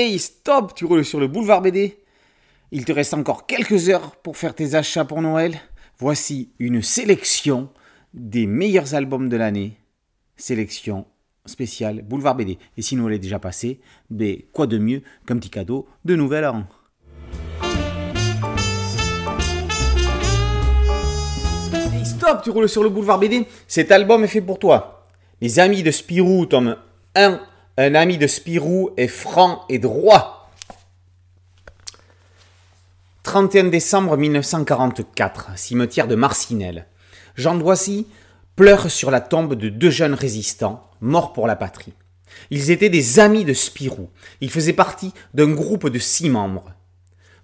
Hey, stop, tu roules sur le boulevard BD Il te reste encore quelques heures pour faire tes achats pour Noël. Voici une sélection des meilleurs albums de l'année. Sélection spéciale boulevard BD. Et si Noël est déjà passé, ben, quoi de mieux qu'un petit cadeau de nouvel an? Hey, stop, tu roules sur le boulevard BD Cet album est fait pour toi. Les amis de Spirou, tome 1 un ami de Spirou est franc et droit. 31 décembre 1944, cimetière de Marcinelle. Jean Doissy pleure sur la tombe de deux jeunes résistants, morts pour la patrie. Ils étaient des amis de Spirou. Ils faisaient partie d'un groupe de six membres.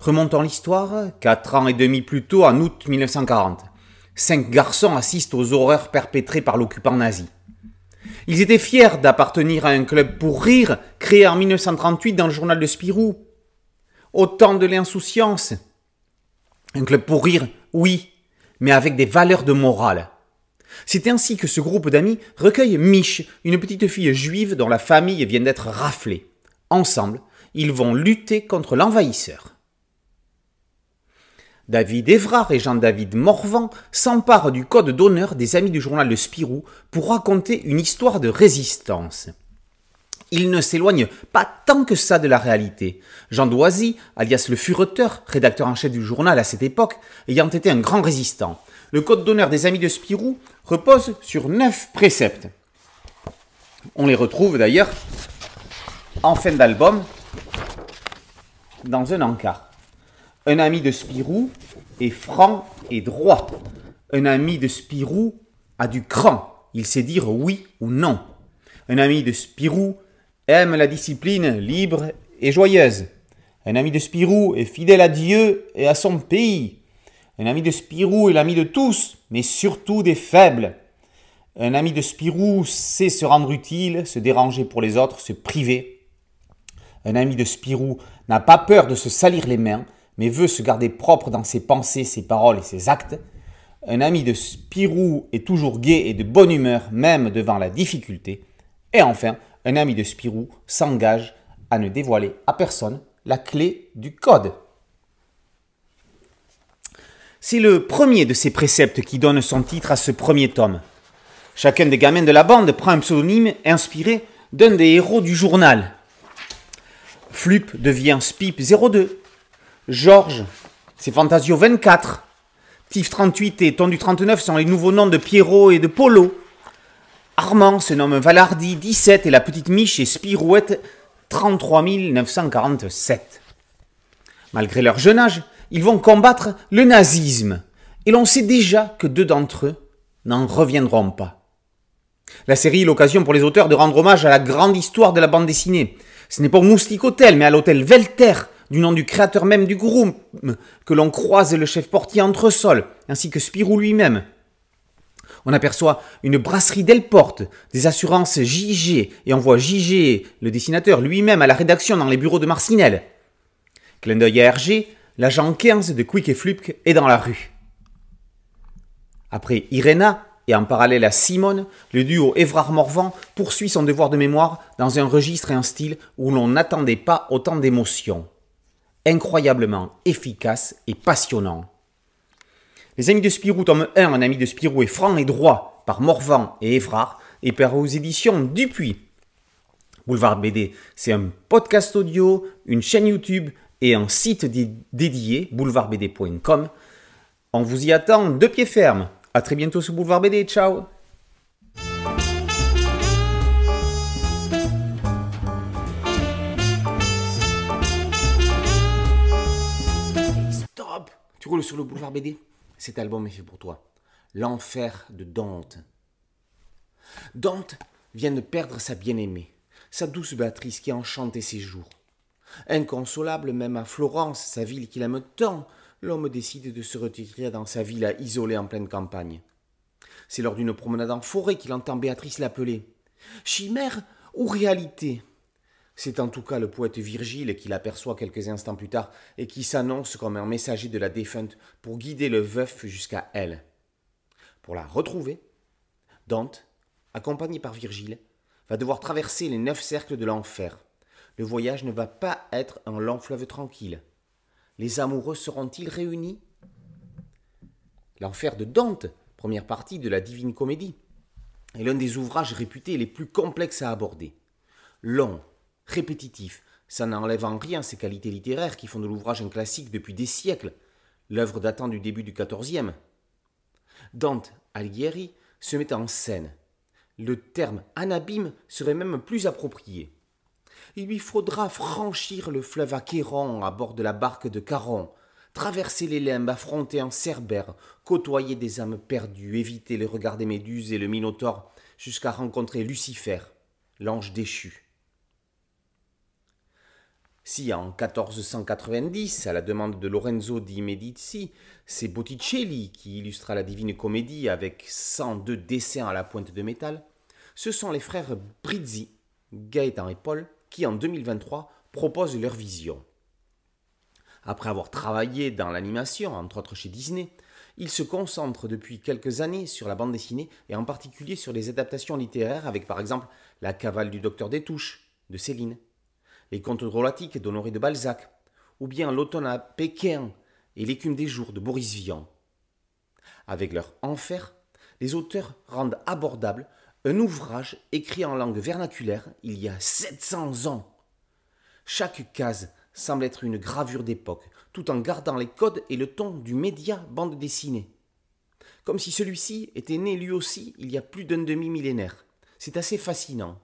Remontons l'histoire, quatre ans et demi plus tôt, en août 1940. Cinq garçons assistent aux horreurs perpétrées par l'occupant nazi. Ils étaient fiers d'appartenir à un club pour rire, créé en 1938 dans le journal de Spirou. Autant de l'insouciance. Un club pour rire, oui, mais avec des valeurs de morale. C'est ainsi que ce groupe d'amis recueille Mich, une petite fille juive dont la famille vient d'être raflée. Ensemble, ils vont lutter contre l'envahisseur. David Évrard et Jean-David Morvan s'emparent du code d'honneur des amis du journal de Spirou pour raconter une histoire de résistance. Ils ne s'éloignent pas tant que ça de la réalité. Jean Doisy, alias le Fureteur, rédacteur en chef du journal à cette époque, ayant été un grand résistant. Le code d'honneur des amis de Spirou repose sur neuf préceptes. On les retrouve d'ailleurs en fin d'album dans un encart. Un ami de Spirou est franc et droit. Un ami de Spirou a du cran. Il sait dire oui ou non. Un ami de Spirou aime la discipline libre et joyeuse. Un ami de Spirou est fidèle à Dieu et à son pays. Un ami de Spirou est l'ami de tous, mais surtout des faibles. Un ami de Spirou sait se rendre utile, se déranger pour les autres, se priver. Un ami de Spirou n'a pas peur de se salir les mains, mais veut se garder propre dans ses pensées, ses paroles et ses actes. Un ami de Spirou est toujours gai et de bonne humeur, même devant la difficulté. Et enfin, un ami de Spirou s'engage à ne dévoiler à personne la clé du code. C'est le premier de ces préceptes qui donne son titre à ce premier tome. Chacun des gamins de la bande prend un pseudonyme inspiré d'un des héros du journal. Flup devient Spip 02, Georges, c'est Fantasio 24. Tif 38 et Tondu 39 sont les nouveaux noms de Pierrot et de Polo. Armand se nomme Valardi 17 et la petite Miche est Spirouette 33 947. Malgré leur jeune âge, ils vont combattre le nazisme. Et l'on sait déjà que deux d'entre eux n'en reviendront pas. La série est l'occasion pour les auteurs de rendre hommage à la grande histoire de la bande dessinée. Ce n'est pas au Moustique Hotel, mais à l'hôtel Velter, du nom du créateur même du groupe, que l'on croise le chef portier Entresol, ainsi que Spirou lui-même. On aperçoit une brasserie Delporte, des assurances JG, et on voit JG, le dessinateur lui-même, à la rédaction dans les bureaux de Marcinelle. Clin d'œil à RG, l'agent 15 de Quick et Flupk est dans la rue. Après Irena, et en parallèle à Simone, le duo Évrard-Morvan poursuit son devoir de mémoire dans un registre et un style où l'on n'attendait pas autant d'émotions incroyablement efficace et passionnant. Les Amis de Spirou, tome 1, Un ami de Spirou est franc et droit, par Morvan et Évrard, et par aux éditions Dupuis. Boulevard BD, c'est un podcast audio, une chaîne YouTube et un site dédié, boulevardbd.com. On vous y attend de pied ferme. A très bientôt sur Boulevard BD. Ciao Tu roules sur le boulevard BD Cet album est fait pour toi. L'enfer de Dante. Dante vient de perdre sa bien-aimée, sa douce Béatrice qui enchantait ses jours. Inconsolable même à Florence, sa ville qu'il aime tant, l'homme décide de se retirer dans sa villa isolée en pleine campagne. C'est lors d'une promenade en forêt qu'il entend Béatrice l'appeler. Chimère ou réalité? C'est en tout cas le poète Virgile qui l'aperçoit quelques instants plus tard et qui s'annonce comme un messager de la défunte pour guider le veuf jusqu'à elle. Pour la retrouver, Dante, accompagné par Virgile, va devoir traverser les neuf cercles de l'enfer. Le voyage ne va pas être un long fleuve tranquille. Les amoureux seront-ils réunis? L'enfer de Dante, première partie de la Divine Comédie, est l'un des ouvrages réputés les plus complexes à aborder. Long, répétitif, ça n'enlève en rien ses qualités littéraires qui font de l'ouvrage un classique depuis des siècles, l'œuvre datant du début du XIVe. Dante Alighieri se met en scène. Le terme anabime serait même plus approprié. Il lui faudra franchir le fleuve Achéron à bord de la barque de Caron, traverser les limbes, affronter un cerbère, côtoyer des âmes perdues, éviter le regard des méduses et le minotaure, jusqu'à rencontrer Lucifer, l'ange déchu. Si en 1490, à la demande de Lorenzo di Medici, c'est Botticelli qui illustra la Divine Comédie avec 102 dessins à la pointe de métal, ce sont les frères Brizzi, Gaëtan et Paul, qui en 2023 proposent leur vision. Après avoir travaillé dans l'animation, entre autres chez Disney, ils se concentrent depuis quelques années sur la bande dessinée et en particulier sur les adaptations littéraires avec par exemple La cavale du docteur des touches de Céline, Les contes drôlatiques d'Honoré de Balzac, ou bien L'automne à Pékin et L'écume des jours de Boris Vian. Avec leur enfer, les auteurs rendent abordable un ouvrage écrit en langue vernaculaire il y a 700 ans. Chaque case semble être une gravure d'époque, tout en gardant les codes et le ton du média bande dessinée. Comme si celui-ci était né lui aussi il y a plus d'un demi-millénaire. C'est assez fascinant.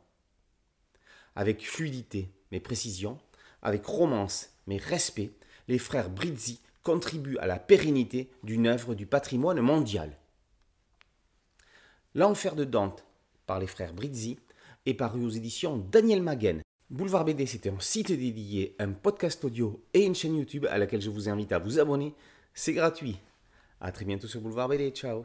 Avec fluidité mais précision, avec romance mais respect, les frères Brizzi contribuent à la pérennité d'une œuvre du patrimoine mondial. L'enfer de Dante par les frères Brizzi est paru aux éditions Daniel Maguen. Boulevard BD, c'est un site dédié, un podcast audio et une chaîne YouTube à laquelle je vous invite à vous abonner. C'est gratuit. A très bientôt sur Boulevard BD. Ciao.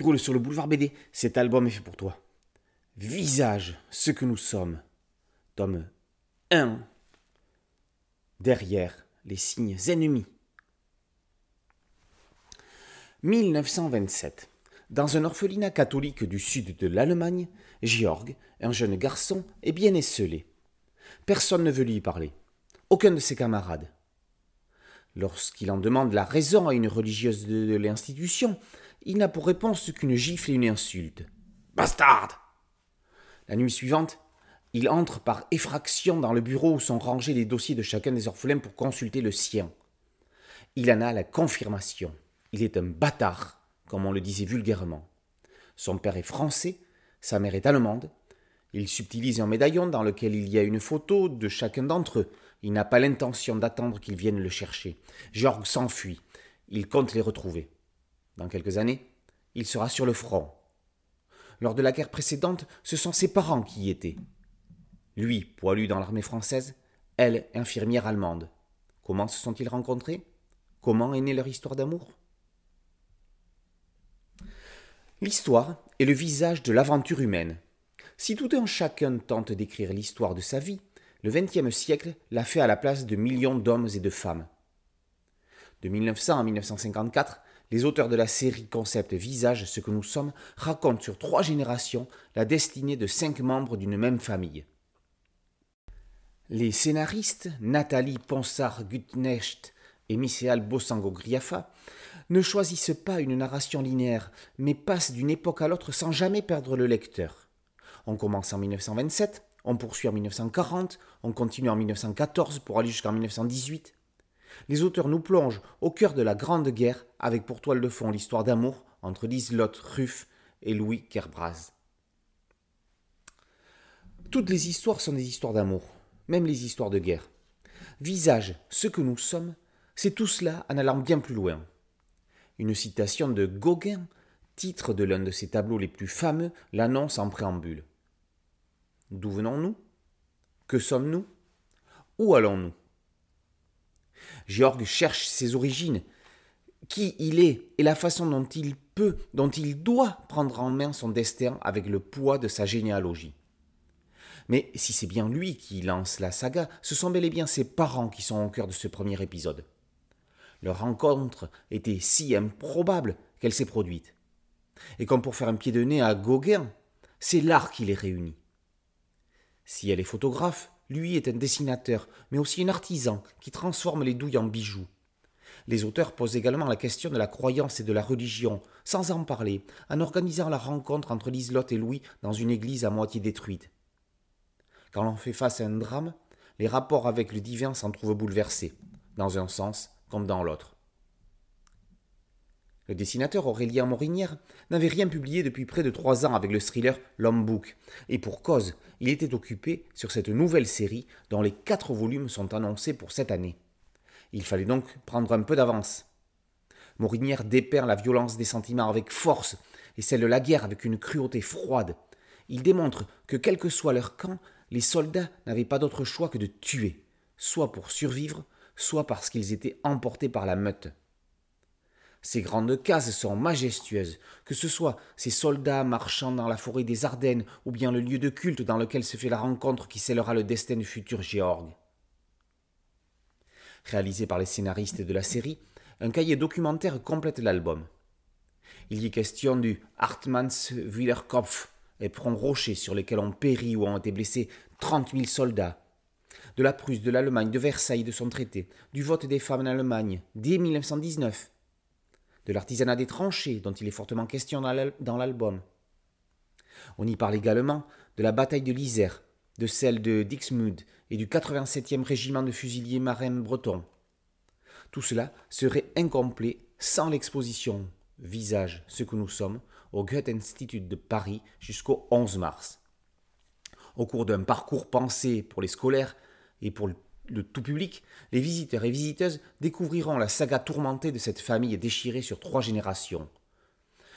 Tu roules sur le Boulevard BD. Cet album est fait pour toi. Visage, ce que nous sommes. Tome 1. Derrière les signes ennemis. 1927. Dans un orphelinat catholique du sud de l'Allemagne, Georg, un jeune garçon, est bien esselé. Personne ne veut lui parler. Aucun de ses camarades. Lorsqu'il en demande la raison à une religieuse de l'institution, il n'a pour réponse qu'une gifle et une insulte. Bastard La nuit suivante, il entre par effraction dans le bureau où sont rangés les dossiers de chacun des orphelins pour consulter le sien. Il en a la confirmation. Il est un bâtard, comme on le disait vulgairement. Son père est français, sa mère est allemande. Il subtilise un médaillon dans lequel il y a une photo de chacun d'entre eux. Il n'a pas l'intention d'attendre qu'ils viennent le chercher. Georges s'enfuit. Il compte les retrouver. Dans quelques années, il sera sur le front. Lors de la guerre précédente, ce sont ses parents qui y étaient. Lui, poilu dans l'armée française, elle, infirmière allemande. Comment se sont-ils rencontrés? Comment est née leur histoire d'amour? L'histoire est le visage de l'aventure humaine. Si tout un chacun tente d'écrire l'histoire de sa vie, le XXe siècle l'a fait à la place de millions d'hommes et de femmes. De 1900 à 1954, les auteurs de la série concept Visage, ce que nous sommes, racontent sur trois générations la destinée de cinq membres d'une même famille. Les scénaristes Nathalie Ponsard-Gutnecht et Michel Bossango-Griafa ne choisissent pas une narration linéaire, mais passent d'une époque à l'autre sans jamais perdre le lecteur. On commence en 1927, on poursuit en 1940, on continue en 1914 pour aller jusqu'en 1918. Les auteurs nous plongent au cœur de la Grande Guerre avec pour toile de fond l'histoire d'amour entre Liselotte Ruff et Louis Kerbraz. Toutes les histoires sont des histoires d'amour, même les histoires de guerre. Visage, ce que nous sommes, c'est tout cela en allant bien plus loin. Une citation de Gauguin, titre de l'un de ses tableaux les plus fameux, l'annonce en préambule. D'où venons-nous? Que sommes-nous? Où allons-nous? Georges cherche ses origines, qui il est et la façon dont il peut, dont il doit prendre en main son destin avec le poids de sa généalogie. Mais si c'est bien lui qui lance la saga, ce sont bel et bien ses parents qui sont au cœur de ce premier épisode. Leur rencontre était si improbable qu'elle s'est produite. Et comme pour faire un pied de nez à Gauguin, c'est l'art qui les réunit. Si elle est photographe, lui est un dessinateur, mais aussi un artisan qui transforme les douilles en bijoux. Les auteurs posent également la question de la croyance et de la religion, sans en parler, en organisant la rencontre entre Liselotte et Louis dans une église à moitié détruite. Quand l'on fait face à un drame, les rapports avec le divin s'en trouvent bouleversés, dans un sens comme dans l'autre. Le dessinateur Aurélien Morinière n'avait rien publié depuis près de trois ans avec le thriller L'Homme Book, et pour cause, il était occupé sur cette nouvelle série dont les quatre volumes sont annoncés pour cette année. Il fallait donc prendre un peu d'avance. Morinière dépeint la violence des sentiments avec force et celle de la guerre avec une cruauté froide. Il démontre que quel que soit leur camp, les soldats n'avaient pas d'autre choix que de tuer, soit pour survivre, soit parce qu'ils étaient emportés par la meute. Ces grandes cases sont majestueuses, que ce soit ces soldats marchant dans la forêt des Ardennes ou bien le lieu de culte dans lequel se fait la rencontre qui scellera le destin du futur Géorg. Réalisé par les scénaristes de la série, un cahier documentaire complète l'album. Il y est question du Hartmannswillerkopf, éperon rocher sur lesquels ont péri ou ont été blessés trente mille soldats, de la Prusse, de l'Allemagne, de Versailles, de son traité, du vote des femmes en Allemagne, dès 1919, de l'artisanat des tranchées, dont il est fortement question dans l'album. On y parle également de la bataille de l'Isère, de celle de Dixmude et du 87e régiment de fusiliers marins bretons. Tout cela serait incomplet sans l'exposition Visage, ce que nous sommes au Goethe-Institut de Paris jusqu'au 11 mars. Au cours d'un parcours pensé pour les scolaires et pour le tout public, les visiteurs et visiteuses découvriront la saga tourmentée de cette famille déchirée sur trois générations.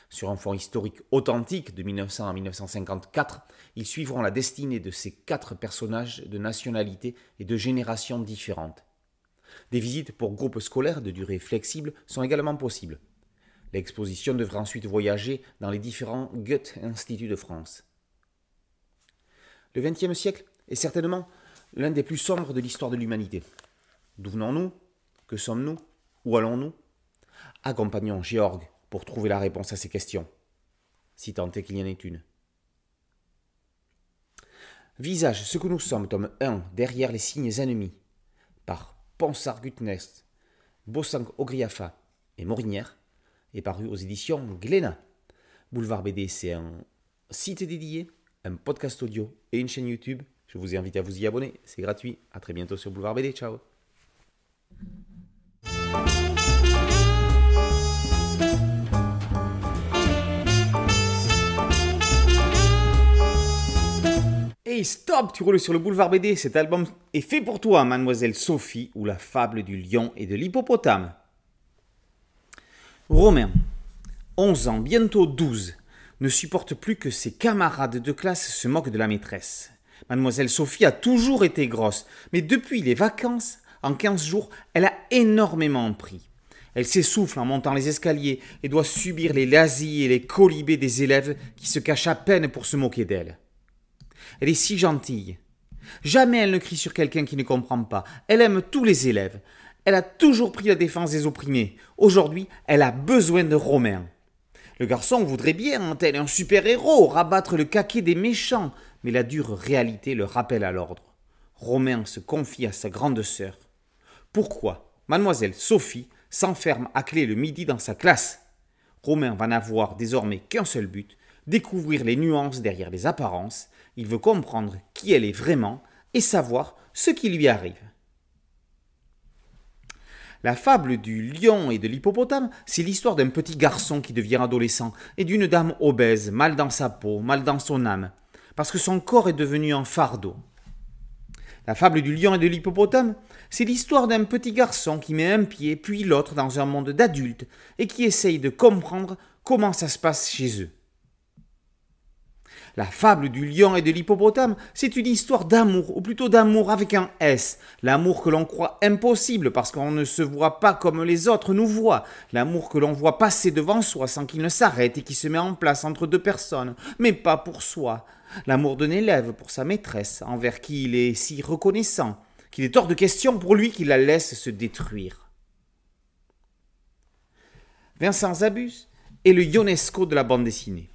Sur un fond historique authentique de 1900 à 1954, ils suivront la destinée de ces quatre personnages de nationalités et de générations différentes. Des visites pour groupes scolaires de durée flexible sont également possibles. L'exposition devra ensuite voyager dans les différents Goethe Instituts de France. Le XXe siècle est certainement l'un des plus sombres de l'histoire de l'humanité. D'où venons-nous? Que sommes-nous? Où allons-nous? Accompagnons Georg pour trouver la réponse à ces questions, si tant est qu'il y en ait une. Visage, ce que nous sommes, tome 1, derrière les signes ennemis, par Ponsard Gutnest, Bossank Ogriafa et Morinière, est paru aux éditions Glénat. Boulevard BD, c'est un site dédié, un podcast audio et une chaîne YouTube. Je vous invite à vous y abonner, c'est gratuit. A très bientôt sur Boulevard BD, ciao Hey stop, tu roules sur le boulevard BD, cet album est fait pour toi, mademoiselle Sophie, ou la fable du lion et de l'hippopotame. Romain, 11 ans, bientôt 12, ne supporte plus que ses camarades de classe se moquent de la maîtresse. Mademoiselle Sophie a toujours été grosse, mais depuis les vacances, en 15 jours, elle a énormément pris. Elle s'essouffle en montant les escaliers et doit subir les lazis et les colibés des élèves qui se cachent à peine pour se moquer d'elle. Elle est si gentille. Jamais elle ne crie sur quelqu'un qui ne comprend pas. Elle aime tous les élèves. Elle a toujours pris la défense des opprimés. Aujourd'hui, elle a besoin de Romain. Le garçon voudrait bien, tel un super-héros, rabattre le caquet des méchants, mais la dure réalité le rappelle à l'ordre. Romain se confie à sa grande sœur. Pourquoi mademoiselle Sophie s'enferme à clé le midi dans sa classe? Romain va n'avoir désormais qu'un seul but, découvrir les nuances derrière les apparences, il veut comprendre qui elle est vraiment et savoir ce qui lui arrive. La fable du lion et de l'hippopotame, c'est l'histoire d'un petit garçon qui devient adolescent et d'une dame obèse, mal dans sa peau, mal dans son âme, parce que son corps est devenu un fardeau. La fable du lion et de l'hippopotame, c'est l'histoire d'un petit garçon qui met un pied puis l'autre dans un monde d'adultes et qui essaye de comprendre comment ça se passe chez eux. La fable du lion et de l'hippopotame, c'est une histoire d'amour, ou plutôt d'amour avec un S. L'amour que l'on croit impossible parce qu'on ne se voit pas comme les autres nous voient. L'amour que l'on voit passer devant soi sans qu'il ne s'arrête et qui se met en place entre deux personnes, mais pas pour soi. L'amour d'un élève pour sa maîtresse, envers qui il est si reconnaissant, qu'il est hors de question pour lui qu'il la laisse se détruire. Vincent Zabus est le Ionesco de la bande dessinée.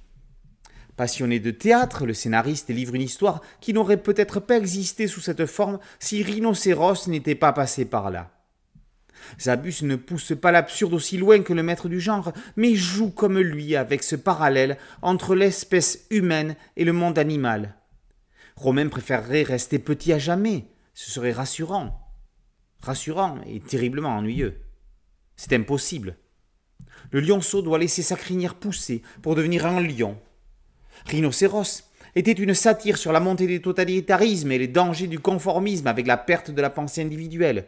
Passionné de théâtre, le scénariste livre une histoire qui n'aurait peut-être pas existé sous cette forme si Rhinocéros n'était pas passé par là. Zabus ne pousse pas l'absurde aussi loin que le maître du genre, mais joue comme lui avec ce parallèle entre l'espèce humaine et le monde animal. Romain préférerait rester petit à jamais, ce serait rassurant. Rassurant et terriblement ennuyeux. C'est impossible. Le lionceau doit laisser sa crinière pousser pour devenir un lion. Rhinocéros était une satire sur la montée des totalitarismes et les dangers du conformisme avec la perte de la pensée individuelle.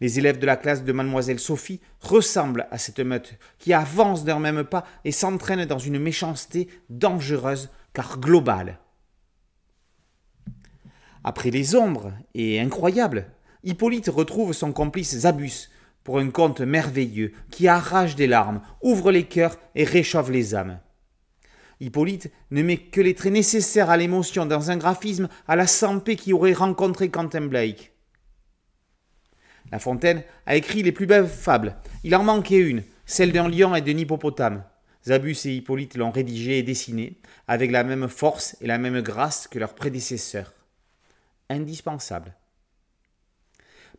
Les élèves de la classe de mademoiselle Sophie ressemblent à cette meute qui avance d'un même pas et s'entraîne dans une méchanceté dangereuse car globale. Après les ombres et incroyables, Hippolyte retrouve son complice Zabus pour un conte merveilleux qui arrache des larmes, ouvre les cœurs et réchauffe les âmes. Hippolyte ne met que les traits nécessaires à l'émotion dans un graphisme à la Sampé qui aurait rencontré Quentin Blake. La Fontaine a écrit les plus belles fables. Il en manquait une, celle d'un lion et d'un hippopotame. Zabus et Hippolyte l'ont rédigée et dessinée, avec la même force et la même grâce que leurs prédécesseurs. Indispensable.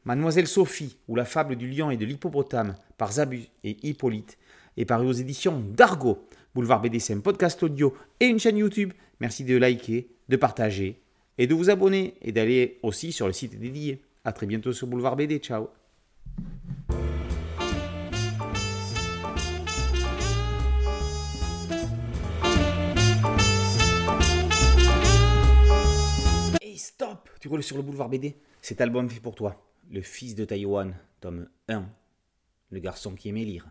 Mademoiselle Sophie, ou la fable du lion et de l'hippopotame, par Zabus et Hippolyte, est parue aux éditions d'Argo. Boulevard BD, c'est un podcast audio et une chaîne YouTube. Merci de liker, de partager et de vous abonner et d'aller aussi sur le site dédié. A très bientôt sur Boulevard BD. Ciao. Hey stop Tu roules sur le boulevard BD Cet album fait pour toi. Le fils de Taïwan, tome 1. Le garçon qui aimait lire.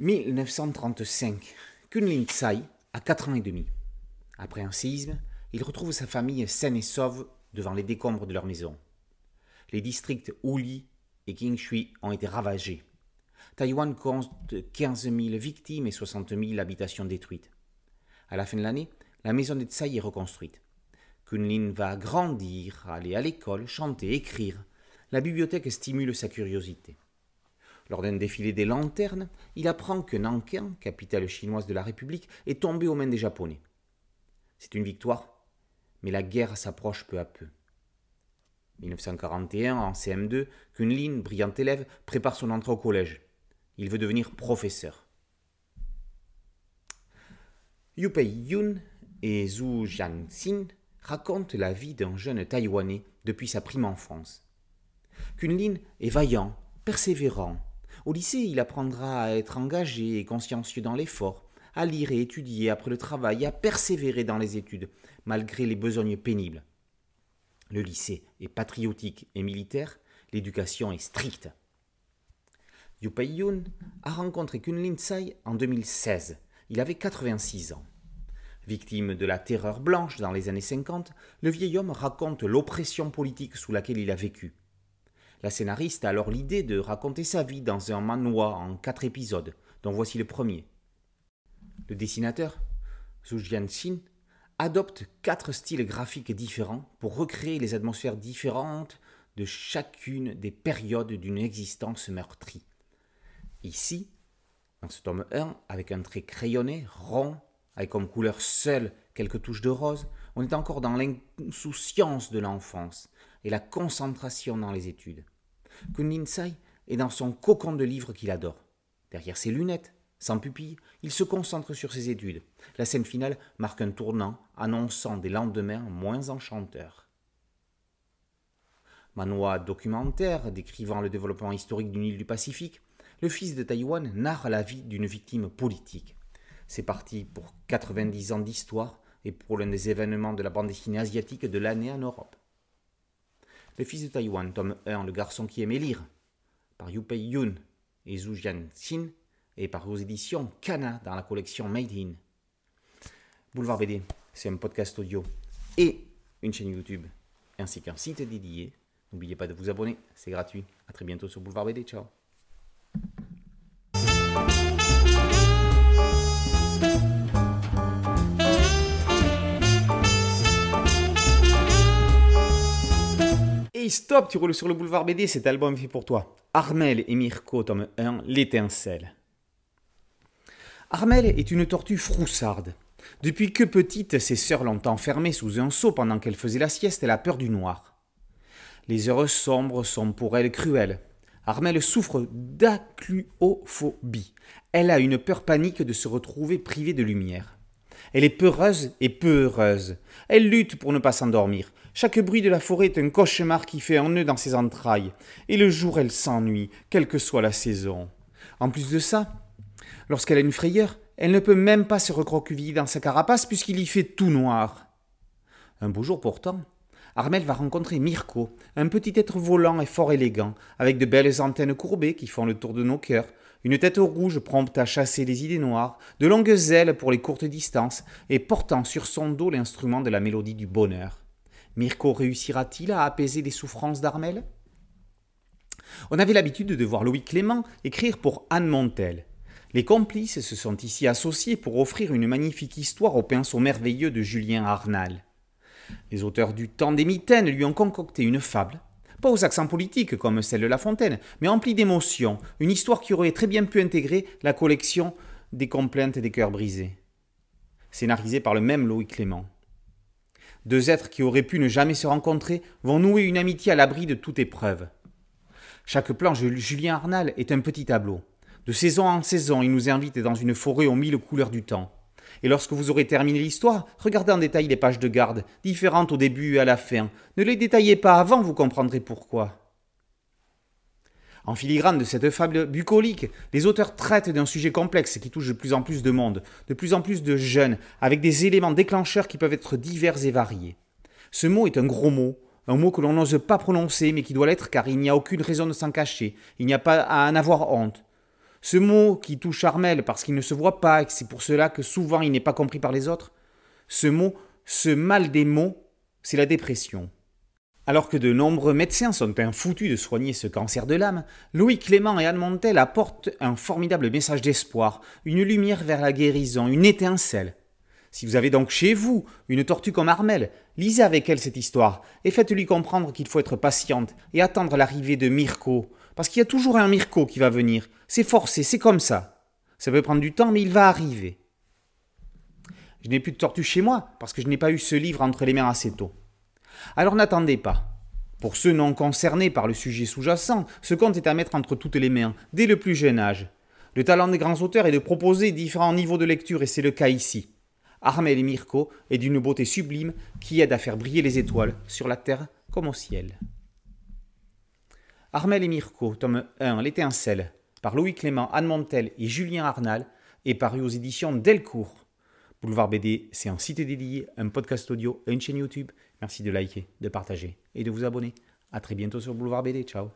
1935. Kunlin Tsai a 4 ans et demi. Après un séisme, il retrouve sa famille saine et sauve devant les décombres de leur maison. Les districts Uli et Kingshui ont été ravagés. Taïwan compte 15 000 victimes et 60 000 habitations détruites. À la fin de l'année, la maison de Tsai est reconstruite. Kunlin va grandir, aller à l'école, chanter, écrire. La bibliothèque stimule sa curiosité. Lors d'un défilé des lanternes, il apprend que Nankin, capitale chinoise de la République, est tombé aux mains des Japonais. C'est une victoire, mais la guerre s'approche peu à peu. 1941, en CM2, Kunlin, brillant élève, prépare son entrée au collège. Il veut devenir professeur. Yu Pei Yun et Zhu Jianxin racontent la vie d'un jeune Taïwanais depuis sa prime enfance. Kunlin est vaillant, persévérant, au lycée, il apprendra à être engagé et consciencieux dans l'effort, à lire et étudier après le travail, à persévérer dans les études, malgré les besognes pénibles. Le lycée est patriotique et militaire, l'éducation est stricte. Yu Yun a rencontré Kunlin Tsai en 2016. Il avait 86 ans. Victime de la terreur blanche dans les années 50, le vieil homme raconte l'oppression politique sous laquelle il a vécu. La scénariste a alors l'idée de raconter sa vie dans un manoir en quatre épisodes, dont voici le premier. Le dessinateur, Zhu Jianxin, adopte quatre styles graphiques différents pour recréer les atmosphères différentes de chacune des périodes d'une existence meurtrie. Ici, dans ce tome 1, avec un trait crayonné, rond, avec comme couleur seule quelques touches de rose, on est encore dans l'insouciance de l'enfance et la concentration dans les études. Kun Sai est dans son cocon de livres qu'il adore. Derrière ses lunettes, sans pupille, il se concentre sur ses études. La scène finale marque un tournant annonçant des lendemains moins enchanteurs. Manoir documentaire décrivant le développement historique d'une île du Pacifique, le fils de Taïwan narre la vie d'une victime politique. C'est parti pour 90 ans d'histoire et pour l'un des événements de la bande dessinée asiatique de l'année en Europe. Le fils de Taïwan, tome 1, Le garçon qui aimait lire, par Pei Yun et Zhu Jianxin, et par vos éditions Kana dans la collection Made in. Boulevard BD, c'est un podcast audio et une chaîne YouTube, ainsi qu'un site dédié. N'oubliez pas de vous abonner, c'est gratuit. A très bientôt sur Boulevard BD, ciao Allez, stop, tu roules sur le boulevard BD, cet album est fait pour toi. Armel et Mirko, tome 1, L'étincelle. Armel est une tortue froussarde. Depuis que petite, ses sœurs l'ont enfermée sous un seau pendant qu'elle faisait la sieste, elle a peur du noir. Les heures sombres sont pour elle cruelles. Armel souffre d'acluophobie. Elle a une peur panique de se retrouver privée de lumière. Elle est peureuse et peu heureuse. Elle lutte pour ne pas s'endormir. Chaque bruit de la forêt est un cauchemar qui fait un nœud dans ses entrailles. Et le jour, elle s'ennuie, quelle que soit la saison. En plus de ça, lorsqu'elle a une frayeur, elle ne peut même pas se recroqueviller dans sa carapace puisqu'il y fait tout noir. Un beau jour pourtant, Armel va rencontrer Mirko, un petit être volant et fort élégant, avec de belles antennes courbées qui font le tour de nos cœurs, une tête rouge prompte à chasser les idées noires, de longues ailes pour les courtes distances, et portant sur son dos l'instrument de la mélodie du bonheur. Mirko réussira-t-il à apaiser les souffrances d'Armel? On avait l'habitude de voir Louis Clément écrire pour Anne Montel. Les complices se sont ici associés pour offrir une magnifique histoire au pinceau merveilleux de Julien Arnal. Les auteurs du temps des mitaines lui ont concocté une fable, pas aux accents politiques comme celle de La Fontaine, mais emplie d'émotions, une histoire qui aurait très bien pu intégrer la collection des complaintes des cœurs brisés. Scénarisée par le même Louis Clément. Deux êtres qui auraient pu ne jamais se rencontrer vont nouer une amitié à l'abri de toute épreuve. Chaque planche de Julien Arnal est un petit tableau. De saison en saison, il nous invite dans une forêt aux mille couleurs du temps. Et lorsque vous aurez terminé l'histoire, regardez en détail les pages de garde, différentes au début et à la fin. Ne les détaillez pas avant, vous comprendrez pourquoi. En filigrane de cette fable bucolique, les auteurs traitent d'un sujet complexe qui touche de plus en plus de monde, de plus en plus de jeunes, avec des éléments déclencheurs qui peuvent être divers et variés. Ce mot est un gros mot, un mot que l'on n'ose pas prononcer, mais qui doit l'être car il n'y a aucune raison de s'en cacher, il n'y a pas à en avoir honte. Ce mot qui touche Armel parce qu'il ne se voit pas et que c'est pour cela que souvent il n'est pas compris par les autres, ce mot, ce mal des mots, c'est la dépression. Alors que de nombreux médecins sont foutus de soigner ce cancer de l'âme, Louis Clément et Anne Montel apportent un formidable message d'espoir, une lumière vers la guérison, une étincelle. Si vous avez donc chez vous une tortue comme Armel, lisez avec elle cette histoire et faites-lui comprendre qu'il faut être patiente et attendre l'arrivée de Mirko, parce qu'il y a toujours un Mirko qui va venir. C'est forcé, c'est comme ça. Ça peut prendre du temps, mais il va arriver. Je n'ai plus de tortue chez moi, parce que je n'ai pas eu ce livre entre les mains assez tôt. Alors n'attendez pas. Pour ceux non concernés par le sujet sous-jacent, ce conte est à mettre entre toutes les mains, dès le plus jeune âge. Le talent des grands auteurs est de proposer différents niveaux de lecture, et c'est le cas ici. Armel et Mirko est d'une beauté sublime qui aide à faire briller les étoiles sur la terre comme au ciel. Armel et Mirko, tome 1, L'étincelle, par Louis Clément, Anne Montel et Julien Arnal, est paru aux éditions Delcourt. Boulevard BD, c'est un site dédié, un podcast audio et une chaîne YouTube. Merci de liker, de partager et de vous abonner. A très bientôt sur Boulevard BD. Ciao.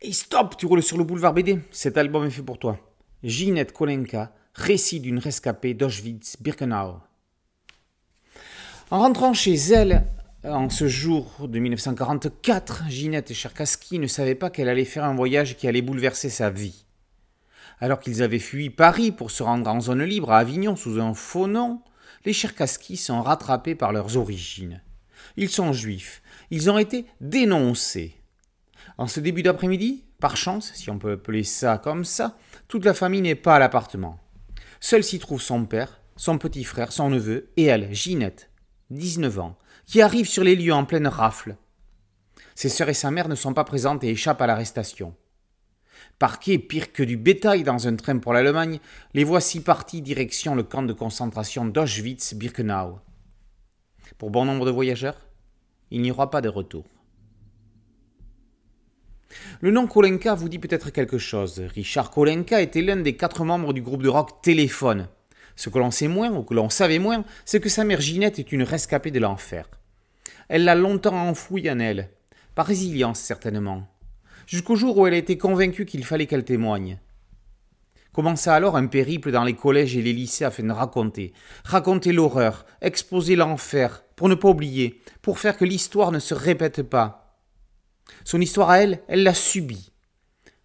Et stop, tu roules sur le boulevard BD. Cet album est fait pour toi. Ginette Kolenka, récit d'une rescapée d'Auschwitz-Birkenau. En rentrant chez elle, en ce jour de 1944, Ginette Cherkaski ne savait pas qu'elle allait faire un voyage qui allait bouleverser sa vie. Alors qu'ils avaient fui Paris pour se rendre en zone libre à Avignon sous un faux nom, les Cherkaski sont rattrapés par leurs origines. Ils sont juifs. Ils ont été dénoncés. En ce début d'après-midi, par chance, si on peut appeler ça comme ça, toute la famille n'est pas à l'appartement. Seul s'y trouve son père, son petit frère, son neveu et elle, Ginette, 19 ans, qui arrive sur les lieux en pleine rafle. Ses sœurs et sa mère ne sont pas présentes et échappent à l'arrestation. Parqués pire que du bétail dans un train pour l'Allemagne, les voici partis direction le camp de concentration d'Auschwitz-Birkenau. Pour bon nombre de voyageurs, il n'y aura pas de retour. Le nom Kolenka vous dit peut-être quelque chose. Richard Kolenka était l'un des quatre membres du groupe de rock Téléphone. Ce que l'on sait moins, ou que l'on savait moins, c'est que sa mère Ginette est une rescapée de l'enfer. Elle l'a longtemps enfouie en elle, par résilience certainement, jusqu'au jour où elle a été convaincue qu'il fallait qu'elle témoigne. Commença alors un périple dans les collèges et les lycées afin de raconter, raconter l'horreur, exposer l'enfer, pour ne pas oublier, pour faire que l'histoire ne se répète pas, son histoire à elle, elle l'a subie.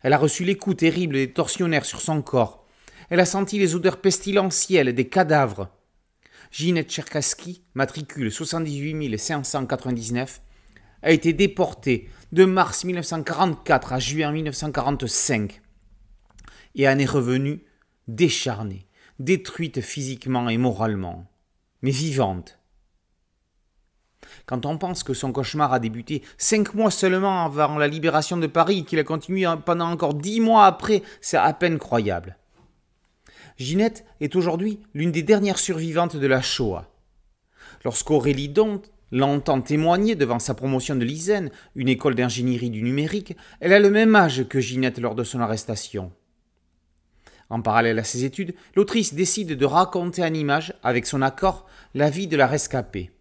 Elle a reçu les coups terribles des tortionnaires sur son corps. Elle a senti les odeurs pestilentielles des cadavres. Ginette Cherkaski, matricule 78 599, a été déportée de mars 1944 à juin 1945 et en est revenue décharnée, détruite physiquement et moralement, mais vivante. Quand on pense que son cauchemar a débuté cinq mois seulement avant la libération de Paris, qu'il a continué pendant encore dix mois après, c'est à peine croyable. Ginette est aujourd'hui l'une des dernières survivantes de la Shoah. Lorsqu'Aurélie Dont l'entend témoigner devant sa promotion de l'ISEN, une école d'ingénierie du numérique, elle a le même âge que Ginette lors de son arrestation. En parallèle à ses études, l'autrice décide de raconter en images, avec son accord, la vie de la rescapée.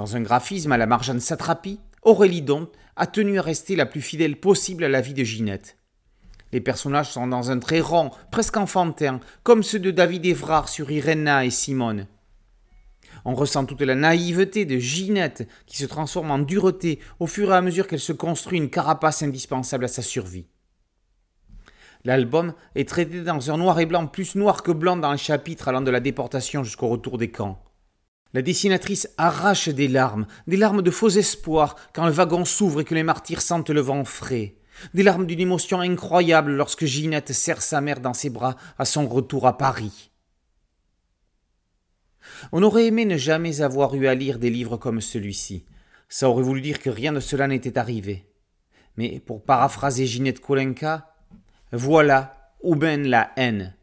Dans un graphisme à la Marjane Satrapi, Aurélie Dont a tenu à rester la plus fidèle possible à la vie de Ginette. Les personnages sont dans un trait rond, presque enfantin, comme ceux de David Évrard sur Irena et Simone. On ressent toute la naïveté de Ginette qui se transforme en dureté au fur et à mesure qu'elle se construit une carapace indispensable à sa survie. L'album est traité dans un noir et blanc plus noir que blanc dans les chapitres allant de la déportation jusqu'au retour des camps. La dessinatrice arrache des larmes, des larmes de faux espoir quand le wagon s'ouvre et que les martyrs sentent le vent frais, des larmes d'une émotion incroyable lorsque Ginette serre sa mère dans ses bras à son retour à Paris. On aurait aimé ne jamais avoir eu à lire des livres comme celui-ci. Ça aurait voulu dire que rien de cela n'était arrivé. Mais pour paraphraser Ginette Kolenka, voilà où mène la haine.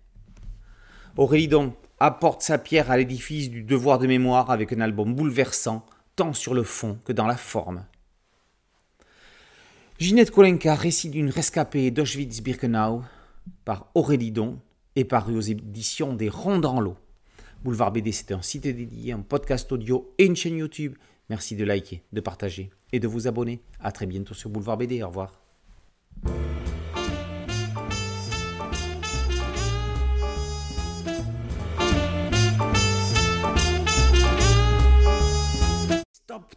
Aurélie donc apporte sa pierre à l'édifice du devoir de mémoire avec un album bouleversant, tant sur le fond que dans la forme. Ginette Kolenka, récit d'une rescapée d'Auschwitz-Birkenau, par Aurélie Don, et paru aux éditions des Ronds dans l'eau. Boulevard BD, c'est un site dédié, un podcast audio et une chaîne YouTube. Merci de liker, de partager et de vous abonner. A très bientôt sur Boulevard BD. Au revoir.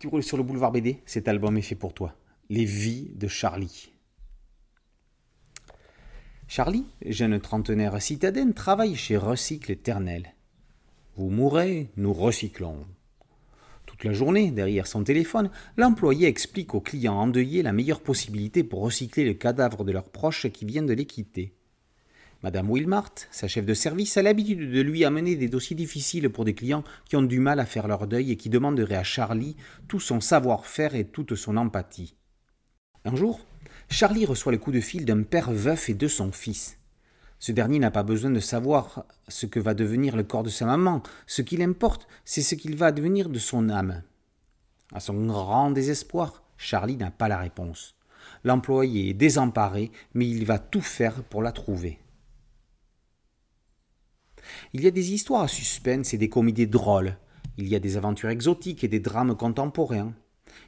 Tu roules sur le boulevard BD, cet album est fait pour toi. Les vies de Charlie. Charlie, jeune trentenaire citadin, travaille chez Recycle Éternel. Vous mourrez, nous recyclons. Toute la journée, derrière son téléphone, l'employé explique aux clients endeuillés la meilleure possibilité pour recycler le cadavre de leur proche qui vient de les quitter. Madame Wilmart, sa chef de service, a l'habitude de lui amener des dossiers difficiles pour des clients qui ont du mal à faire leur deuil et qui demanderaient à Charlie tout son savoir-faire et toute son empathie. Un jour, Charlie reçoit le coup de fil d'un père veuf et de son fils. Ce dernier n'a pas besoin de savoir ce que va devenir le corps de sa maman. Ce qu'il importe, c'est ce qu'il va devenir de son âme. À son grand désespoir, Charlie n'a pas la réponse. L'employé est désemparé, mais il va tout faire pour la trouver. Il y a des histoires à suspense et des comédies drôles. Il y a des aventures exotiques et des drames contemporains.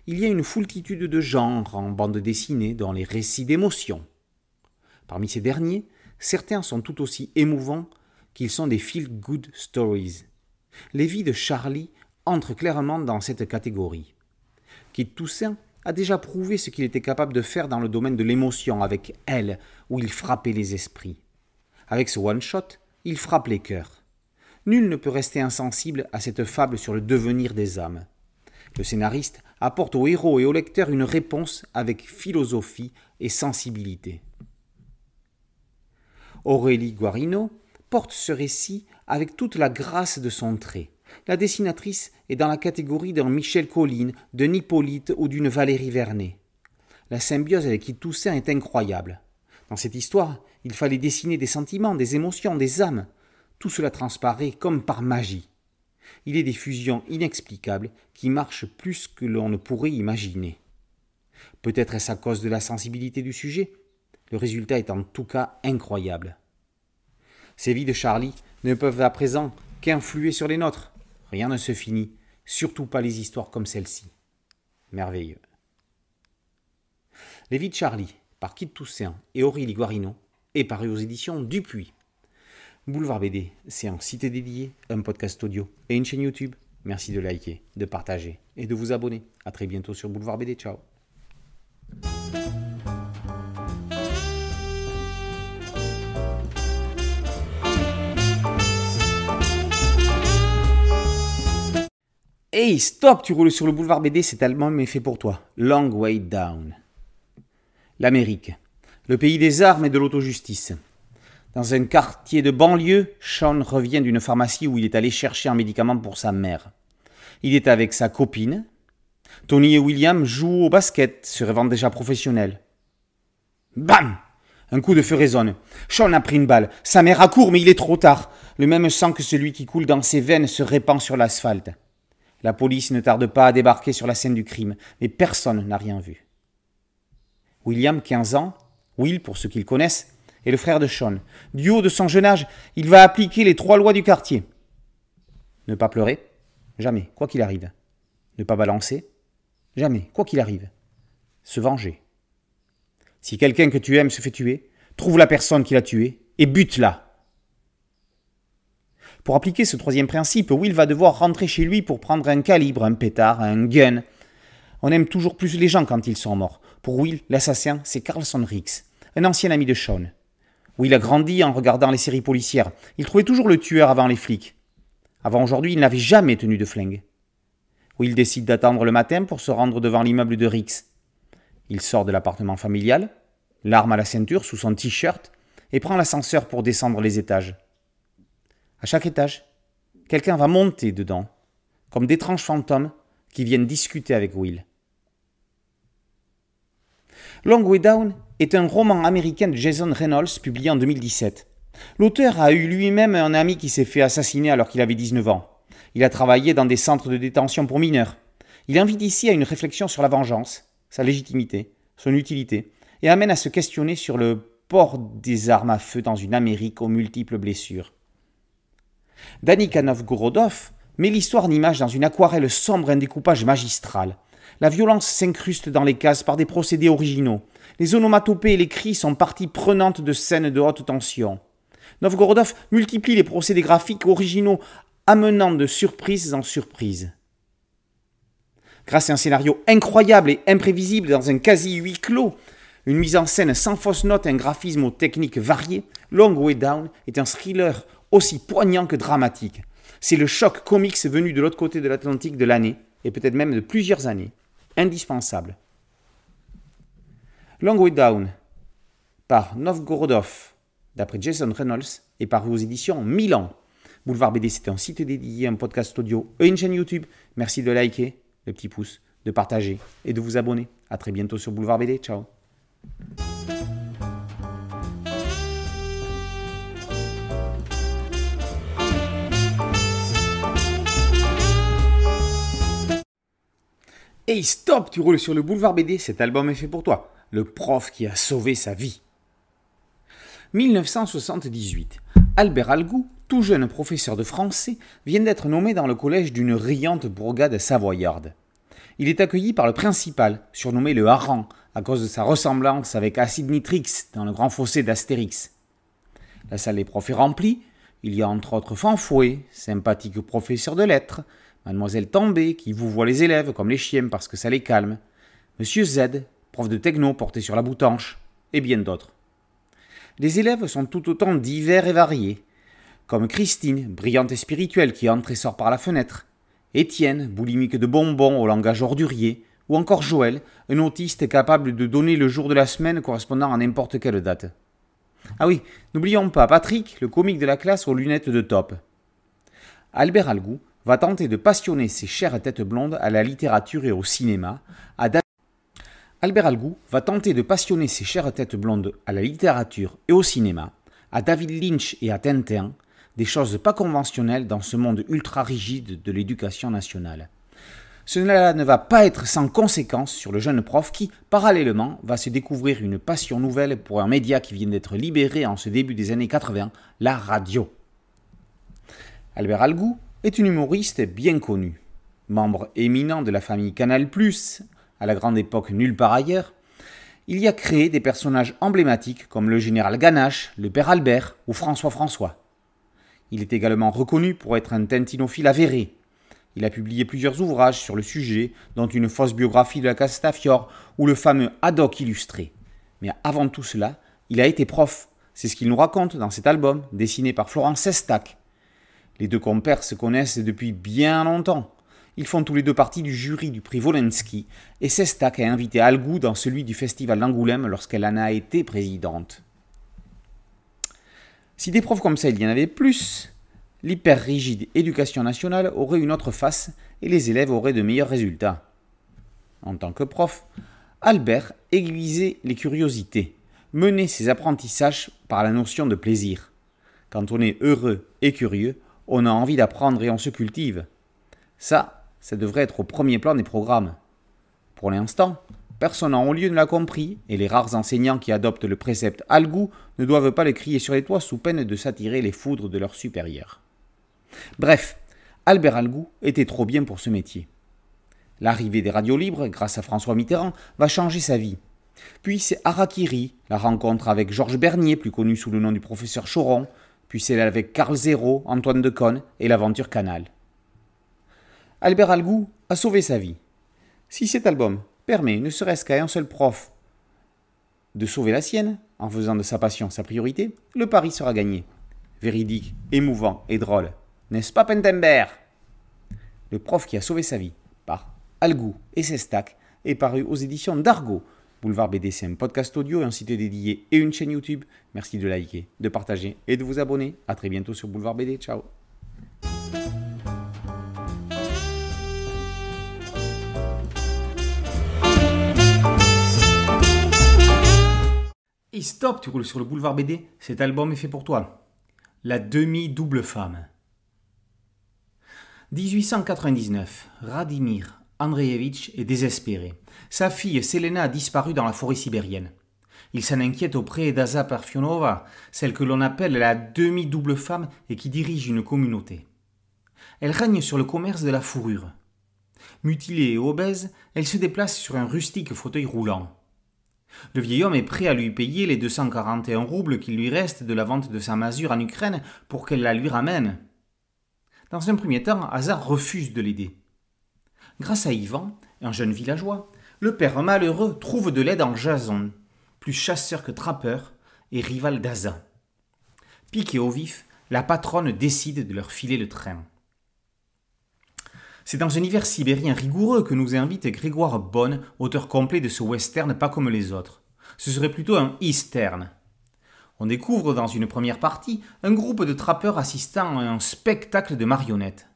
Il y a une foultitude de genres en bande dessinée dans les récits d'émotion. Parmi ces derniers, certains sont tout aussi émouvants qu'ils sont des feel-good stories. Les vies de Charlie entrent clairement dans cette catégorie. Kit Toussaint a déjà prouvé ce qu'il était capable de faire dans le domaine de l'émotion avec Elle, où il frappait les esprits. Avec ce one-shot, il frappe les cœurs. Nul ne peut rester insensible à cette fable sur le devenir des âmes. Le scénariste apporte au héros et au lecteur une réponse avec philosophie et sensibilité. Aurélie Guarino porte ce récit avec toute la grâce de son trait. La dessinatrice est dans la catégorie d'un Michel Colline, d'un Hippolyte ou d'une Valérie Vernet. La symbiose avec qui Toussaint est incroyable. Dans cette histoire, il fallait dessiner des sentiments, des émotions, des âmes. Tout cela transparaît comme par magie. Il est des fusions inexplicables qui marchent plus que l'on ne pourrait imaginer. Peut-être est-ce à cause de la sensibilité du sujet? Le résultat est en tout cas incroyable. Ces vies de Charlie ne peuvent à présent qu'influer sur les nôtres. Rien ne se finit, surtout pas les histoires comme celle-ci. Merveilleux. Les vies de Charlie, par Kit Toussaint et Aurélie Guarino, et paru aux éditions Dupuis. Boulevard BD, c'est en cité dédiée, un podcast audio et une chaîne YouTube. Merci de liker, de partager et de vous abonner. A très bientôt sur Boulevard BD. Ciao Hey, stop, tu roules sur le boulevard BD, cet album est fait pour toi. Long Way Down. L'Amérique, le pays des armes et de l'autojustice. Dans un quartier de banlieue, Sean revient d'une pharmacie où il est allé chercher un médicament pour sa mère. Il est avec sa copine. Tony et William jouent au basket, se rêvant déjà professionnels. Bam Un coup de feu résonne. Sean a pris une balle. Sa mère accourt, mais il est trop tard. Le même sang que celui qui coule dans ses veines se répand sur l'asphalte. La police ne tarde pas à débarquer sur la scène du crime, mais personne n'a rien vu. William, 15 ans, Will pour ceux qui le connaissent, est le frère de Sean. Du haut de son jeune âge, il va appliquer les trois lois du quartier. Ne pas pleurer, jamais, quoi qu'il arrive. Ne pas balancer, jamais, quoi qu'il arrive. Se venger. Si quelqu'un que tu aimes se fait tuer, trouve la personne qui l'a tué et bute-la. Pour appliquer ce troisième principe, Will va devoir rentrer chez lui pour prendre un calibre, un pétard, un gun. On aime toujours plus les gens quand ils sont morts. Pour Will, l'assassin, c'est Carlson Riggs, un ancien ami de Sean. Will a grandi en regardant les séries policières. Il trouvait toujours le tueur avant les flics. Avant aujourd'hui, il n'avait jamais tenu de flingue. Will décide d'attendre le matin pour se rendre devant l'immeuble de Riggs. Il sort de l'appartement familial, l'arme à la ceinture sous son t-shirt, et prend l'ascenseur pour descendre les étages. À chaque étage, quelqu'un va monter dedans, comme d'étranges fantômes qui viennent discuter avec Will. Long Way Down est un roman américain de Jason Reynolds publié en 2017. L'auteur a eu lui-même un ami qui s'est fait assassiner alors qu'il avait 19 ans. Il a travaillé dans des centres de détention pour mineurs. Il invite ici à une réflexion sur la vengeance, sa légitimité, son utilité, et amène à se questionner sur le port des armes à feu dans une Amérique aux multiples blessures. Danica Novgorodov met l'histoire en image dans une aquarelle sombre et un découpage magistral. La violence s'incruste dans les cases par des procédés originaux. Les onomatopées et les cris sont partie prenante de scènes de haute tension. Novgorodov multiplie les procédés graphiques originaux, amenant de surprise en surprise. Grâce à un scénario incroyable et imprévisible dans un quasi huis clos, une mise en scène sans fausse note et un graphisme aux techniques variées, Long Way Down est un thriller aussi poignant que dramatique. C'est le choc comics venu de l'autre côté de l'Atlantique de l'année, et peut-être même de plusieurs années. Indispensable. Long Way Down, par Novgorodov, d'après Jason Reynolds, et par vos éditions Milan. Boulevard BD, c'est un site dédié, un podcast audio et une chaîne YouTube. Merci de liker, le petit pouce, de partager et de vous abonner. A très bientôt sur Boulevard BD. Ciao. Hey stop, tu roules sur le boulevard BD, cet album est fait pour toi. Le prof qui a sauvé sa vie. 1978. Albert Algou, tout jeune professeur de français, vient d'être nommé dans le collège d'une riante bourgade savoyarde. Il est accueilli par le principal, surnommé le Hareng, à cause de sa ressemblance avec Acide Nitrix dans le grand fossé d'Astérix. La salle des profs est remplie, il y a entre autres Fanfouet, sympathique professeur de lettres, Mademoiselle Tambay, qui vous voit les élèves comme les chiens parce que ça les calme, Monsieur Z, prof de techno porté sur la boutanche, et bien d'autres. Les élèves sont tout autant divers et variés, comme Christine, brillante et spirituelle qui entre et sort par la fenêtre, Étienne, boulimique de bonbons au langage ordurier, ou encore Joël, un autiste capable de donner le jour de la semaine correspondant à n'importe quelle date. Ah oui, n'oublions pas Patrick, le comique de la classe aux lunettes de top. Albert Algou, va tenter de passionner ses chères têtes blondes à la littérature et au cinéma. Albert Algou va tenter de passionner ses chères têtes blondes à la littérature et au cinéma, à David Lynch et à Tintin, des choses pas conventionnelles dans ce monde ultra rigide de l'éducation nationale. Cela ne va pas être sans conséquence sur le jeune prof qui, parallèlement, va se découvrir une passion nouvelle pour un média qui vient d'être libéré en ce début des années 80, la radio. Albert Algou est une humoriste bien connue. Membre éminent de la famille Canal+, à la grande époque nulle part ailleurs, il y a créé des personnages emblématiques comme le général Ganache, le père Albert ou François François. Il est également reconnu pour être un tintinophile avéré. Il a publié plusieurs ouvrages sur le sujet, dont une fausse biographie de la Castafiore ou le fameux Haddock illustré. Mais avant tout cela, il a été prof. C'est ce qu'il nous raconte dans cet album, dessiné par Florence Sestac, les deux compères se connaissent depuis bien longtemps. Ils font tous les deux partie du jury du prix Volensky et Sestak a invité Algou dans celui du festival d'Angoulême lorsqu'elle en a été présidente. Si des profs comme ça il y en avait plus, l'hyper rigide éducation nationale aurait une autre face et les élèves auraient de meilleurs résultats. En tant que prof, Albert aiguisait les curiosités, menait ses apprentissages par la notion de plaisir. Quand on est heureux et curieux, on a envie d'apprendre et on se cultive. Ça, ça devrait être au premier plan des programmes. Pour l'instant, personne en haut lieu ne l'a compris, et les rares enseignants qui adoptent le précepte Algou ne doivent pas le crier sur les toits sous peine de s'attirer les foudres de leurs supérieurs. Bref, Albert Algou était trop bien pour ce métier. L'arrivée des radios libres, grâce à François Mitterrand, va changer sa vie. Puis c'est Harakiri, la rencontre avec Georges Bernier, plus connu sous le nom du professeur Choron, puis c'est avec Carl Zéro, Antoine Decaune et l'aventure Canal. Albert Algou a sauvé sa vie. Si cet album permet, ne serait-ce qu'à un seul prof, de sauver la sienne, en faisant de sa passion sa priorité, le pari sera gagné. Véridique, émouvant et drôle. N'est-ce pas Pentember Le prof qui a sauvé sa vie, par Algou et Sestac, est paru aux éditions d'Argo, Boulevard BD, c'est un podcast audio, un site dédié et une chaîne YouTube. Merci de liker, de partager et de vous abonner. A très bientôt sur Boulevard BD. Ciao Et stop, tu roules sur le boulevard BD, cet album est fait pour toi. La demi-double femme. 1899, Radimir Andreevitch est désespéré. Sa fille Selena a disparu dans la forêt sibérienne. Il s'en inquiète auprès d'Aza Parfionova, celle que l'on appelle la demi-double femme et qui dirige une communauté. Elle règne sur le commerce de la fourrure. Mutilée et obèse, elle se déplace sur un rustique fauteuil roulant. Le vieil homme est prêt à lui payer les 241 roubles qu'il lui reste de la vente de sa masure en Ukraine pour qu'elle la lui ramène. Dans un premier temps, Hazard refuse de l'aider. Grâce à Ivan, un jeune villageois, le père malheureux trouve de l'aide en Jason, plus chasseur que trappeur et rival d'Aza. Piqué au vif, la patronne décide de leur filer le train. C'est dans un hiver sibérien rigoureux que nous invite Grégoire Bonne, auteur complet de ce western pas comme les autres. Ce serait plutôt un eastern. On découvre dans une première partie un groupe de trappeurs assistant à un spectacle de marionnettes.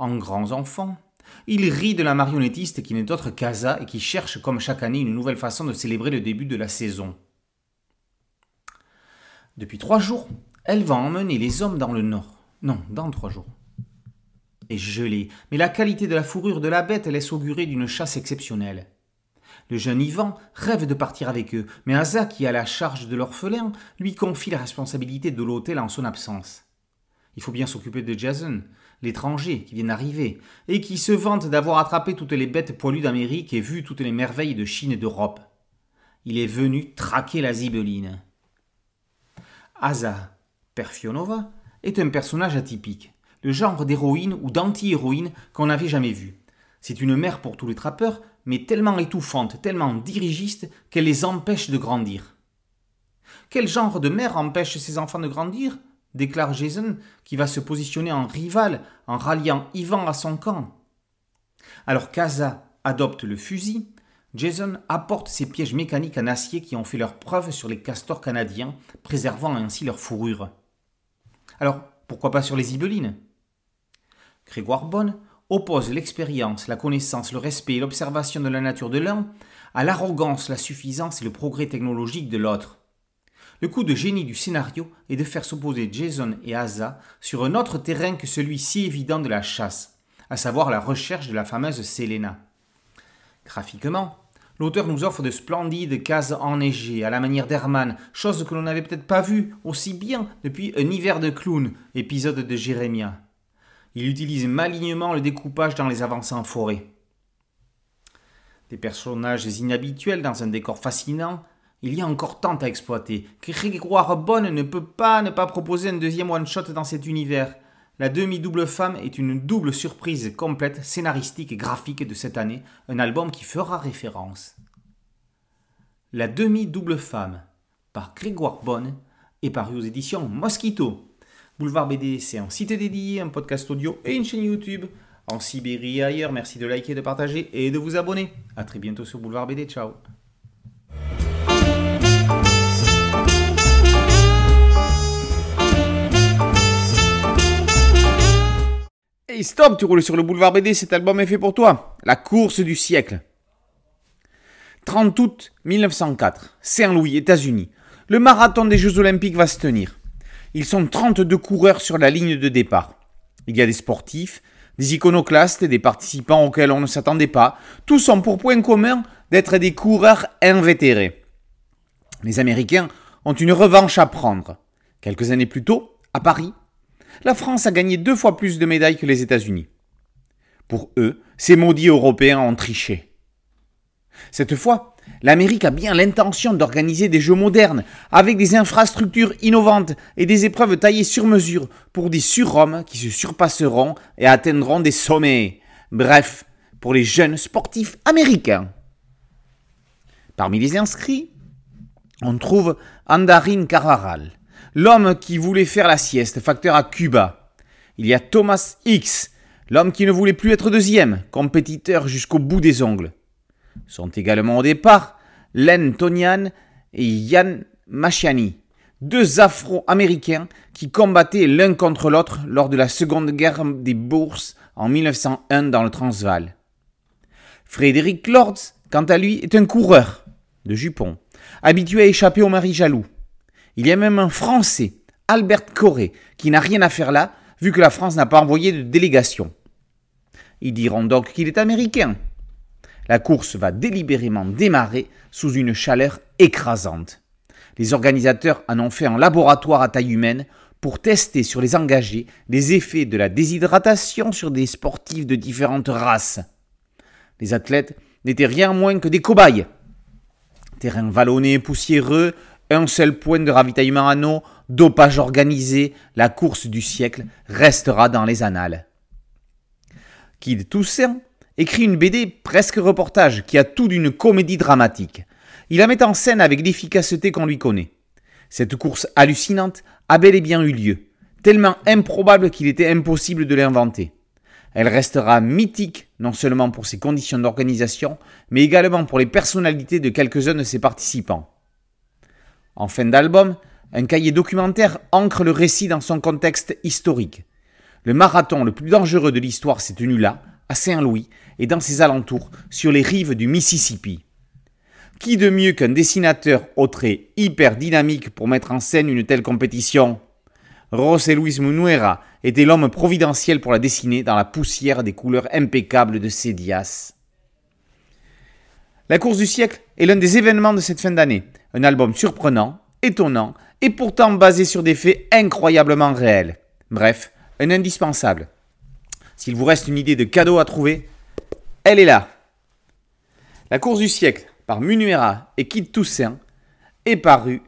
En grands enfants, il rit de la marionnettiste qui n'est autre qu'Aza et qui cherche comme chaque année une nouvelle façon de célébrer le début de la saison. Depuis trois jours, elle va emmener les hommes dans le nord. Non, dans trois jours. Et gelé, mais la qualité de la fourrure de la bête laisse augurer d'une chasse exceptionnelle. Le jeune Ivan rêve de partir avec eux, mais Aza, qui a la charge de l'orphelin, lui confie la responsabilité de l'hôtel en son absence. Il faut bien s'occuper de Jason, l'étranger qui vient d'arriver, et qui se vante d'avoir attrapé toutes les bêtes poilues d'Amérique et vu toutes les merveilles de Chine et d'Europe. Il est venu traquer la zibeline. Asa Perfionova est un personnage atypique, le genre d'héroïne ou d'anti-héroïne qu'on n'avait jamais vu. C'est une mère pour tous les trappeurs, mais tellement étouffante, tellement dirigiste qu'elle les empêche de grandir. Quel genre de mère empêche ses enfants de grandir? Déclare Jason, qui va se positionner en rival en ralliant Ivan à son camp. Alors qu'Aza adopte le fusil, Jason apporte ses pièges mécaniques en acier qui ont fait leur preuve sur les castors canadiens, préservant ainsi leur fourrure. Alors, pourquoi pas sur les ibelines Grégoire Bonne oppose l'expérience, la connaissance, le respect et l'observation de la nature de l'un à l'arrogance, la suffisance et le progrès technologique de l'autre. Le coup de génie du scénario est de faire s'opposer Jason et Asa sur un autre terrain que celui si évident de la chasse, à savoir la recherche de la fameuse Selena. Graphiquement, l'auteur nous offre de splendides cases enneigées à la manière d'Herman, chose que l'on n'avait peut-être pas vue aussi bien depuis Un hiver de clown, épisode de Jérémia. Il utilise malignement le découpage dans les avancées en forêt. Des personnages inhabituels dans un décor fascinant, il y a encore tant à exploiter. Grégoire Bonne ne peut pas ne pas proposer un deuxième one-shot dans cet univers. La demi-double femme est une double surprise complète, scénaristique et graphique de cette année, un album qui fera référence. La demi-double femme, par Grégoire Bonne, est paru aux éditions Mosquito. Boulevard BD, c'est un site dédié, un podcast audio et une chaîne YouTube. en Sibérie et ailleurs. Merci de liker, de partager et de vous abonner. A très bientôt sur Boulevard BD. Ciao. Stop, tu roules sur le boulevard BD, cet album est fait pour toi. La course du siècle. 30 août 1904, Saint-Louis, États-Unis. Le marathon des Jeux Olympiques va se tenir. Ils sont 32 coureurs sur la ligne de départ. Il y a des sportifs, des iconoclastes et des participants auxquels on ne s'attendait pas. Tous ont pour point commun d'être des coureurs invétérés. Les Américains ont une revanche à prendre. Quelques années plus tôt, à Paris, la France a gagné deux fois plus de médailles que les États-Unis. Pour eux, ces maudits Européens ont triché. Cette fois, l'Amérique a bien l'intention d'organiser des jeux modernes, avec des infrastructures innovantes et des épreuves taillées sur mesure pour des surhommes qui se surpasseront et atteindront des sommets. Bref, pour les jeunes sportifs américains. Parmi les inscrits, on trouve Andarin Carvaral, l'homme qui voulait faire la sieste, facteur à Cuba. Il y a Thomas X, l'homme qui ne voulait plus être deuxième, compétiteur jusqu'au bout des ongles sont également au départ Len Tonian et Yann Machiani, deux Afro-Américains qui combattaient l'un contre l'autre lors de la Seconde Guerre des Bourses en 1901 dans le Transvaal. Frédéric Lords, quant à lui, est un coureur de jupons, habitué à échapper aux maris jaloux. Il y a même un Français, Albert Corré, qui n'a rien à faire là, vu que la France n'a pas envoyé de délégation. Ils diront donc qu'il est américain, la course va délibérément démarrer sous une chaleur écrasante. Les organisateurs en ont fait un laboratoire à taille humaine pour tester sur les engagés les effets de la déshydratation sur des sportifs de différentes races. Les athlètes n'étaient rien moins que des cobayes. Terrain vallonné et poussiéreux, un seul point de ravitaillement à eau, dopage organisé, la course du siècle restera dans les annales. Kid Toussaint écrit une BD presque reportage qui a tout d'une comédie dramatique. Il la met en scène avec l'efficacité qu'on lui connaît. Cette course hallucinante a bel et bien eu lieu, tellement improbable qu'il était impossible de l'inventer. Elle restera mythique non seulement pour ses conditions d'organisation, mais également pour les personnalités de quelques-uns de ses participants. En fin d'album, un cahier documentaire ancre le récit dans son contexte historique. Le marathon le plus dangereux de l'histoire s'est tenu là, à Saint-Louis et dans ses alentours, sur les rives du Mississippi. Qui de mieux qu'un dessinateur au trait hyper dynamique pour mettre en scène une telle compétition? José Luis Munuera était l'homme providentiel pour la dessiner dans la poussière des couleurs impeccables de Cédias. La course du siècle est l'un des événements de cette fin d'année. Un album surprenant, étonnant et pourtant basé sur des faits incroyablement réels. Bref, un indispensable. S'il vous reste une idée de cadeau à trouver, elle est là. La course du siècle par Munuera et Kid Toussaint est parue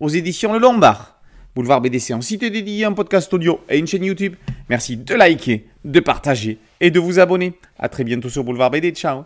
aux éditions Le Lombard. Boulevard BDC en site dédié, un podcast audio et une chaîne YouTube. Merci de liker, de partager et de vous abonner. A très bientôt sur Boulevard BD. Ciao